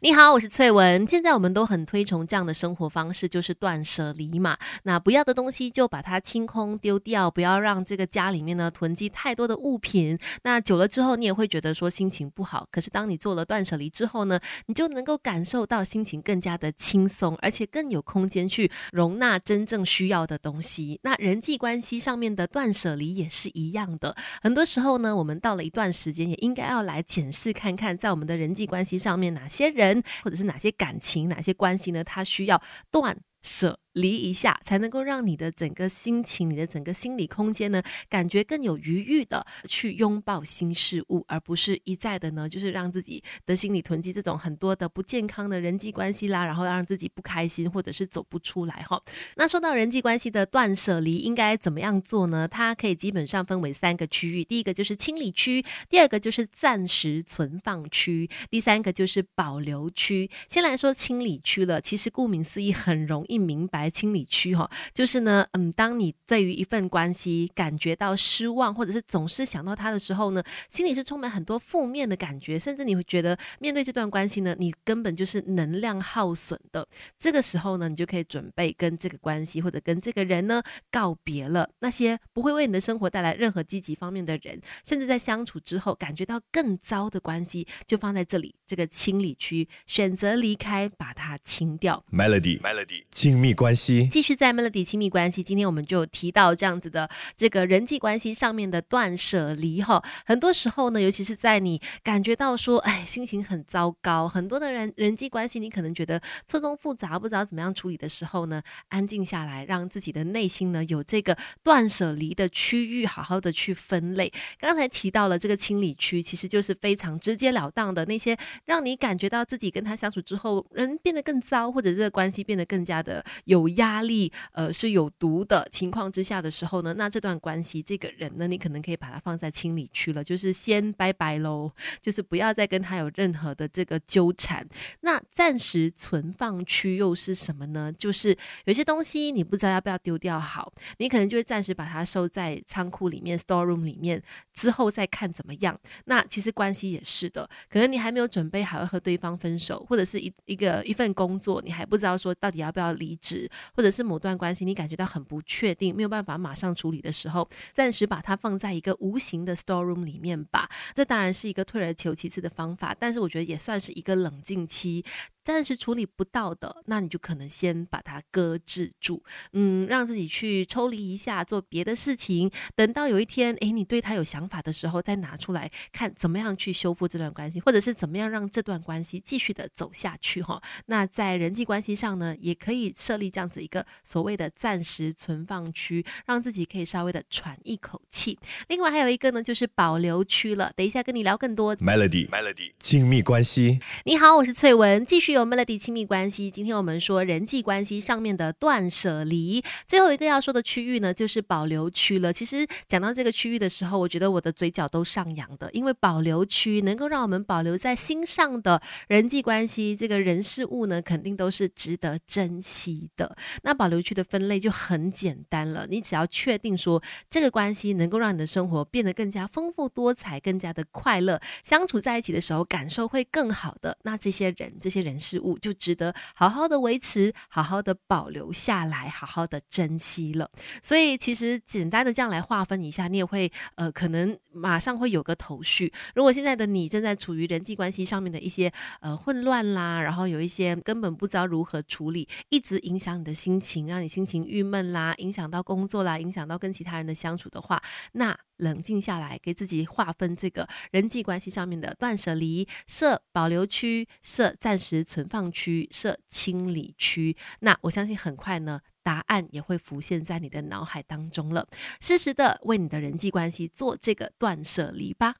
你好，我是翠文。现在我们都很推崇这样的生活方式，就是断舍离嘛。那不要的东西就把它清空丢掉，不要让这个家里面呢囤积太多的物品。那久了之后，你也会觉得说心情不好。可是当你做了断舍离之后呢，你就能够感受到心情更加的轻松，而且更有空间去容纳真正需要的东西。那人际关系上面的断舍离也是一样的。很多时候呢，我们到了一段时间，也应该要来检视看看，在我们的人际关系上面哪些人，或者是哪些感情、哪些关系呢？他需要断舍。离一下，才能够让你的整个心情、你的整个心理空间呢，感觉更有余裕的去拥抱新事物，而不是一再的呢，就是让自己的心理囤积这种很多的不健康的人际关系啦，然后让自己不开心或者是走不出来哈。那说到人际关系的断舍离，应该怎么样做呢？它可以基本上分为三个区域，第一个就是清理区，第二个就是暂时存放区，第三个就是保留区。先来说清理区了，其实顾名思义，很容易明白。清理区哈，就是呢，嗯，当你对于一份关系感觉到失望，或者是总是想到他的时候呢，心里是充满很多负面的感觉，甚至你会觉得面对这段关系呢，你根本就是能量耗损的。这个时候呢，你就可以准备跟这个关系或者跟这个人呢告别了。那些不会为你的生活带来任何积极方面的人，甚至在相处之后感觉到更糟的关系，就放在这里这个清理区，选择离开，把它清掉。Melody，Melody，亲密关关系。继续在 Melody 亲密关系，今天我们就提到这样子的这个人际关系上面的断舍离哈。很多时候呢，尤其是在你感觉到说，哎，心情很糟糕，很多的人人际关系你可能觉得错综复杂，不知道怎么样处理的时候呢，安静下来，让自己的内心呢有这个断舍离的区域，好好的去分类。刚才提到了这个清理区，其实就是非常直截了当的那些让你感觉到自己跟他相处之后，人变得更糟，或者这个关系变得更加的有。有压力呃是有毒的情况之下的时候呢，那这段关系这个人呢，你可能可以把它放在清理区了，就是先拜拜喽，就是不要再跟他有任何的这个纠缠。那暂时存放区又是什么呢？就是有些东西你不知道要不要丢掉好，你可能就会暂时把它收在仓库里面 （store room） 里面，之后再看怎么样。那其实关系也是的，可能你还没有准备好要和对方分手，或者是一一个一份工作，你还不知道说到底要不要离职。或者是某段关系，你感觉到很不确定，没有办法马上处理的时候，暂时把它放在一个无形的 store room 里面吧。这当然是一个退而求其次的方法，但是我觉得也算是一个冷静期。暂时处理不到的，那你就可能先把它搁置住，嗯，让自己去抽离一下，做别的事情。等到有一天，诶，你对他有想法的时候，再拿出来看怎么样去修复这段关系，或者是怎么样让这段关系继续的走下去哈。那在人际关系上呢，也可以设立这样子一个所谓的暂时存放区，让自己可以稍微的喘一口气。另外还有一个呢，就是保留区了。等一下跟你聊更多。Melody，Melody，亲密关系。你好，我是翠文，继续。有 Melody 亲密关系，今天我们说人际关系上面的断舍离，最后一个要说的区域呢，就是保留区了。其实讲到这个区域的时候，我觉得我的嘴角都上扬的，因为保留区能够让我们保留在心上的人际关系，这个人事物呢，肯定都是值得珍惜的。那保留区的分类就很简单了，你只要确定说这个关系能够让你的生活变得更加丰富多彩，更加的快乐，相处在一起的时候感受会更好的，那这些人，这些人。事物就值得好好的维持，好好的保留下来，好好的珍惜了。所以其实简单的这样来划分一下，你也会呃，可能马上会有个头绪。如果现在的你正在处于人际关系上面的一些呃混乱啦，然后有一些根本不知道如何处理，一直影响你的心情，让你心情郁闷啦，影响到工作啦，影响到跟其他人的相处的话，那。冷静下来，给自己划分这个人际关系上面的断舍离，设保留区，设暂时存放区，设清理区。那我相信很快呢，答案也会浮现在你的脑海当中了。适时的为你的人际关系做这个断舍离吧。